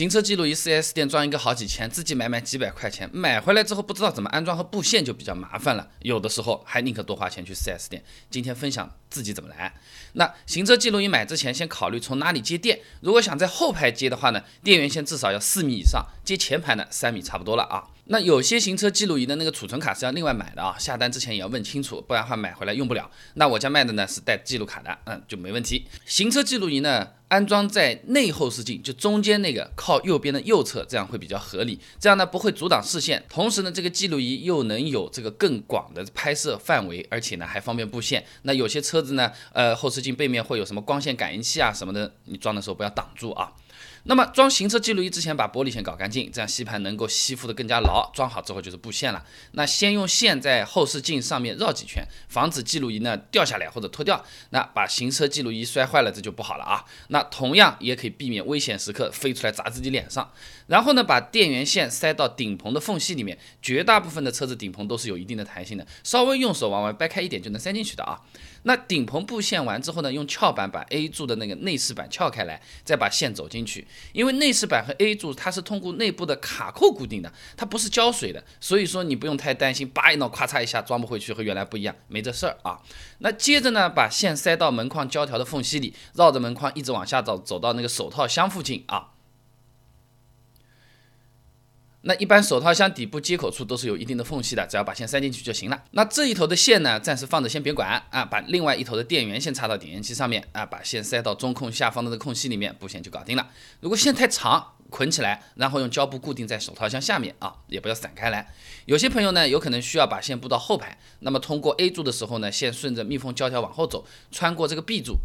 行车记录仪 4S 店装一个好几千，自己买买几百块钱，买回来之后不知道怎么安装和布线就比较麻烦了，有的时候还宁可多花钱去 4S 店。今天分享自己怎么来。那行车记录仪买之前先考虑从哪里接电，如果想在后排接的话呢，电源线至少要四米以上，接前排呢三米差不多了啊。那有些行车记录仪的那个储存卡是要另外买的啊，下单之前也要问清楚，不然的话买回来用不了。那我家卖的呢是带记录卡的，嗯，就没问题。行车记录仪呢安装在内后视镜，就中间那个靠右边的右侧，这样会比较合理。这样呢不会阻挡视线，同时呢这个记录仪又能有这个更广的拍摄范围，而且呢还方便布线。那有些车子呢，呃后视镜背面会有什么光线感应器啊什么的，你装的时候不要挡住啊。那么装行车记录仪之前，把玻璃线搞干净，这样吸盘能够吸附的更加牢。装好之后就是布线了。那先用线在后视镜上面绕几圈，防止记录仪呢掉下来或者脱掉。那把行车记录仪摔坏了，这就不好了啊。那同样也可以避免危险时刻飞出来砸自己脸上。然后呢，把电源线塞到顶棚的缝隙里面。绝大部分的车子顶棚都是有一定的弹性的，稍微用手往外掰开一点就能塞进去的啊。那顶棚布线完之后呢，用撬板把 A 柱的那个内饰板撬开来，再把线走进去。去因为内饰板和 A 柱它是通过内部的卡扣固定的，它不是胶水的，所以说你不用太担心，叭一弄，咔嚓一下装不回去和原来不一样，没这事儿啊。那接着呢，把线塞到门框胶条的缝隙里，绕着门框一直往下走，走到那个手套箱附近啊。那一般手套箱底部接口处都是有一定的缝隙的，只要把线塞进去就行了。那这一头的线呢，暂时放着先别管啊，把另外一头的电源线插到点烟器上面啊，把线塞到中控下方的这个空隙里面，布线就搞定了。如果线太长，捆起来，然后用胶布固定在手套箱下面啊，也不要散开来。有些朋友呢，有可能需要把线布到后排，那么通过 A 柱的时候呢，线顺着密封胶条往后走，穿过这个 B 柱。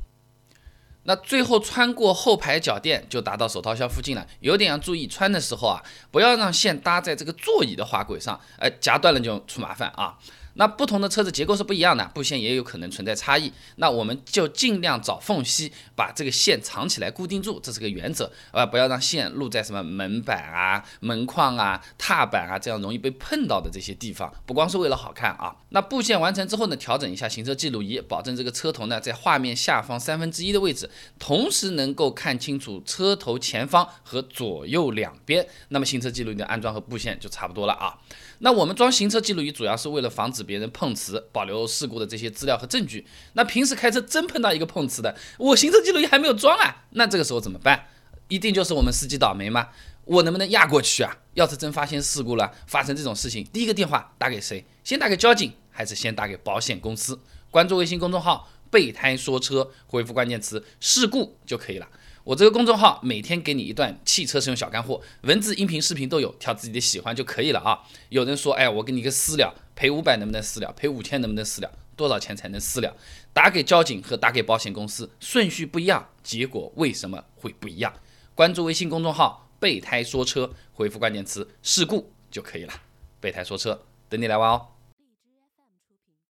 那最后穿过后排脚垫就达到手套箱附近了，有点要注意穿的时候啊，不要让线搭在这个座椅的滑轨上，呃，夹断了就出麻烦啊。那不同的车子结构是不一样的，布线也有可能存在差异。那我们就尽量找缝隙把这个线藏起来固定住，这是个原则啊，不要让线露在什么门板啊、门框啊、踏板啊这样容易被碰到的这些地方。不光是为了好看啊。那布线完成之后呢，调整一下行车记录仪，保证这个车头呢在画面下方三分之一的位置，同时能够看清楚车头前方和左右两边。那么行车记录仪的安装和布线就差不多了啊。那我们装行车记录仪主要是为了防止别人碰瓷，保留事故的这些资料和证据。那平时开车真碰到一个碰瓷的，我行车记录仪还没有装啊，那这个时候怎么办？一定就是我们司机倒霉吗？我能不能压过去啊？要是真发现事故了，发生这种事情，第一个电话打给谁？先打给交警，还是先打给保险公司？关注微信公众号“备胎说车”，回复关键词“事故”就可以了。我这个公众号每天给你一段汽车使用小干货，文字、音频、视频都有，挑自己的喜欢就可以了啊。有人说，哎，我给你个私了，赔五百能不能私了？赔五千能不能私了？多少钱才能私了？打给交警和打给保险公司顺序不一样，结果为什么会不一样？关注微信公众号“备胎说车”，回复关键词“事故”就可以了。备胎说车，等你来玩哦。